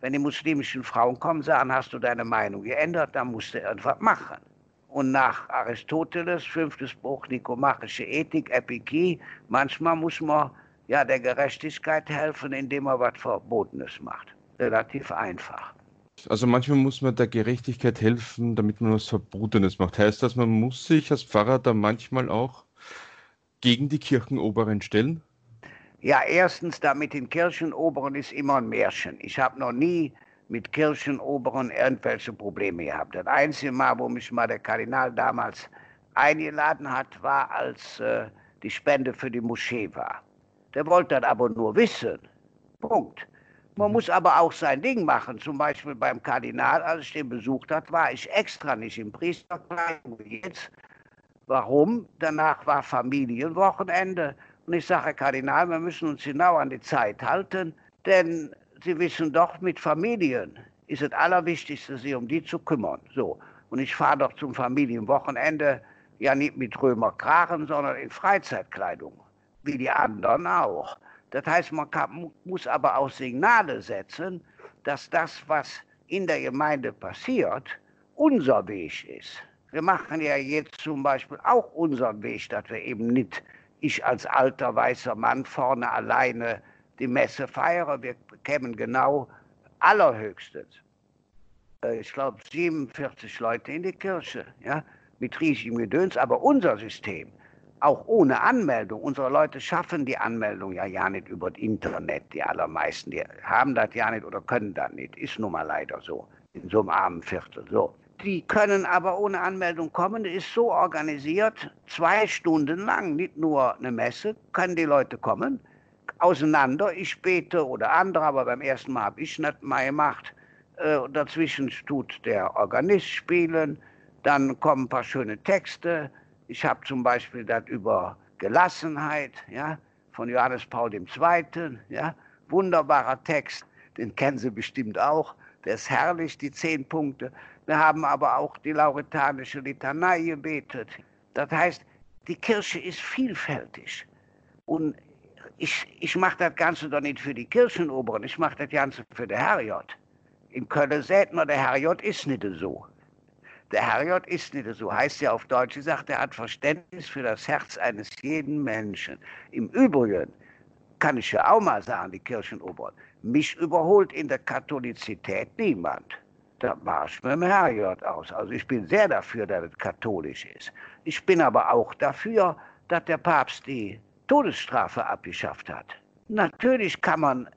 Wenn die muslimischen Frauen kommen, sagen, hast du deine Meinung geändert, dann musst du irgendwas machen. Und nach Aristoteles, fünftes Buch, Nikomachische Ethik, Epikie, manchmal muss man ja der Gerechtigkeit helfen, indem man was Verbotenes macht. Relativ einfach. Also manchmal muss man der Gerechtigkeit helfen, damit man was Verbotenes macht. Heißt das, man muss sich als Pfarrer da manchmal auch gegen die Kirchenoberen stellen? Ja, erstens, da mit den Kirchenoberen ist immer ein Märchen. Ich habe noch nie mit Kirchenoberen irgendwelche Probleme gehabt. Das einzige Mal, wo mich mal der Kardinal damals eingeladen hat, war, als äh, die Spende für die Moschee war. Der wollte das aber nur wissen. Punkt. Man muss aber auch sein Ding machen. Zum Beispiel beim Kardinal, als ich den besucht habe, war ich extra nicht im Priesterkleidung wie jetzt. Warum? Danach war Familienwochenende und ich sage, Kardinal, wir müssen uns genau an die Zeit halten, denn Sie wissen doch, mit Familien ist das Allerwichtigste, sich um die zu kümmern. So. Und ich fahre doch zum Familienwochenende ja nicht mit Römerkragen, sondern in Freizeitkleidung, wie die anderen auch. Das heißt, man kann, muss aber auch Signale setzen, dass das, was in der Gemeinde passiert, unser Weg ist. Wir machen ja jetzt zum Beispiel auch unseren Weg, dass wir eben nicht ich als alter weißer Mann vorne alleine die Messe feiere. Wir kämen genau allerhöchstens, äh, ich glaube, 47 Leute in die Kirche, ja, mit riesigem Gedöns. Aber unser System, auch ohne Anmeldung, unsere Leute schaffen die Anmeldung ja ja nicht über das Internet, die allermeisten. Die haben das ja nicht oder können das nicht. Ist nun mal leider so, in so einem armen Viertel. So. Die können aber ohne Anmeldung kommen. Das ist so organisiert, zwei Stunden lang, nicht nur eine Messe, können die Leute kommen, auseinander. Ich bete oder andere, aber beim ersten Mal habe ich nicht mal gemacht. Äh, dazwischen tut der Organist spielen, dann kommen ein paar schöne Texte. Ich habe zum Beispiel das über Gelassenheit, ja, von Johannes Paul II., ja, wunderbarer Text, den kennen Sie bestimmt auch, der ist herrlich, die zehn Punkte. Wir haben aber auch die lauretanische Litanei gebetet. Das heißt, die Kirche ist vielfältig. Und ich, ich mache das Ganze doch nicht für die Kirchenoberen, ich mache das Ganze für den Herrgott. In Köln sagt man, der Herrgott ist nicht so. Der Herrgott ist nicht so, heißt ja auf Deutsch gesagt, er hat Verständnis für das Herz eines jeden Menschen. Im Übrigen kann ich ja auch mal sagen, die Kirchenoberen, mich überholt in der Katholizität niemand. Da mache ich mit dem Herrgott aus. Also ich bin sehr dafür, dass es katholisch ist. Ich bin aber auch dafür, dass der Papst die Todesstrafe abgeschafft hat. Natürlich kann man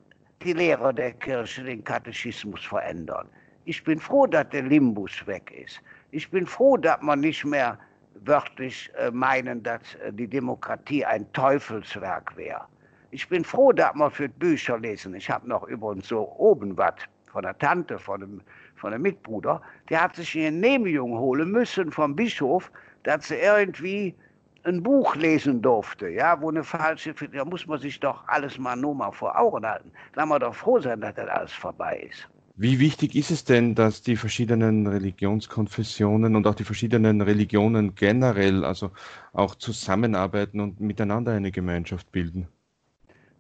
die Lehre der Kirche, den Katechismus verändern. Ich bin froh, dass der Limbus weg ist. Ich bin froh, dass man nicht mehr wörtlich äh, meinen, dass äh, die Demokratie ein Teufelswerk wäre. Ich bin froh, dass man für Bücher lesen. Ich habe noch übrigens so oben was von der Tante, von dem, von dem Mitbruder. Der hat sich eine Genehmigung holen müssen vom Bischof, dass sie irgendwie ein Buch lesen durfte, ja, wo eine falsche, da muss man sich doch alles mal nur mal vor Augen halten. Da man doch froh sein, dass das alles vorbei ist. Wie wichtig ist es denn, dass die verschiedenen Religionskonfessionen und auch die verschiedenen Religionen generell, also auch zusammenarbeiten und miteinander eine Gemeinschaft bilden?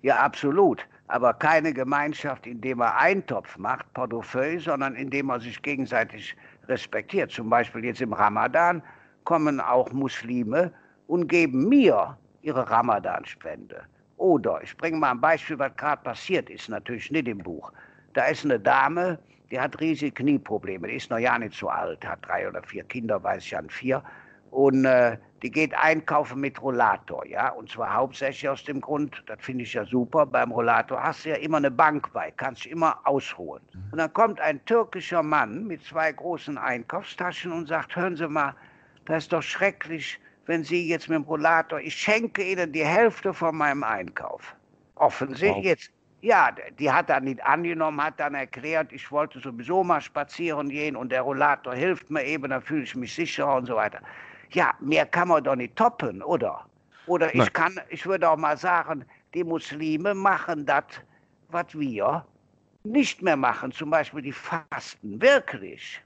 Ja, absolut. Aber keine Gemeinschaft, indem man Eintopf macht, Portefeuille, sondern indem man sich gegenseitig respektiert. Zum Beispiel jetzt im Ramadan kommen auch Muslime und geben mir ihre Ramadan-Spende. Oder, ich bringe mal ein Beispiel, was gerade passiert ist, natürlich nicht im Buch. Da ist eine Dame, die hat riesige Knieprobleme, die ist noch ja nicht so alt, hat drei oder vier Kinder, weiß ich an vier. Und äh, die geht einkaufen mit Rollator, ja, und zwar hauptsächlich aus dem Grund, das finde ich ja super, beim Rollator hast du ja immer eine Bank bei, kannst du immer ausruhen. Mhm. Und dann kommt ein türkischer Mann mit zwei großen Einkaufstaschen und sagt, hören Sie mal, das ist doch schrecklich, wenn Sie jetzt mit dem Rollator, ich schenke Ihnen die Hälfte von meinem Einkauf. Offensichtlich wow. jetzt. Ja, die hat dann nicht angenommen, hat dann erklärt, ich wollte sowieso mal spazieren gehen und der Rollator hilft mir eben, dann fühle ich mich sicherer und so weiter. Ja, mehr kann man doch nicht toppen, oder? Oder ich kann, ich würde auch mal sagen, die Muslime machen das, was wir nicht mehr machen. Zum Beispiel die fasten wirklich.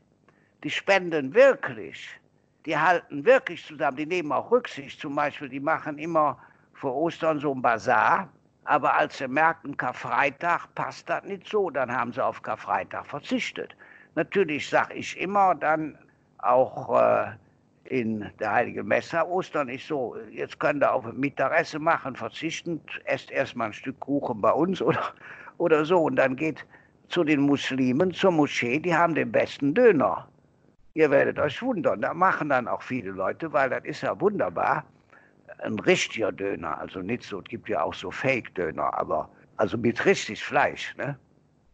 Die spenden wirklich die halten wirklich zusammen, die nehmen auch Rücksicht. Zum Beispiel, die machen immer vor Ostern so ein Bazar, aber als sie merken, Karfreitag passt das nicht so, dann haben sie auf Karfreitag verzichtet. Natürlich sage ich immer dann auch äh, in der Heiligen Messe, Ostern ist so, jetzt könnt ihr auf Mittagessen machen, verzichten, esst erstmal ein Stück Kuchen bei uns oder, oder so und dann geht zu den Muslimen zur Moschee, die haben den besten Döner. Ihr werdet euch wundern, da machen dann auch viele Leute, weil das ist ja wunderbar. Ein richtiger Döner, also nicht so, es gibt ja auch so Fake-Döner, aber also mit richtig Fleisch. Ne?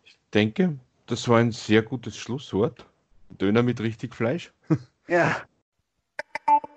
Ich denke, das war ein sehr gutes Schlusswort. Döner mit richtig Fleisch. ja, Thank you.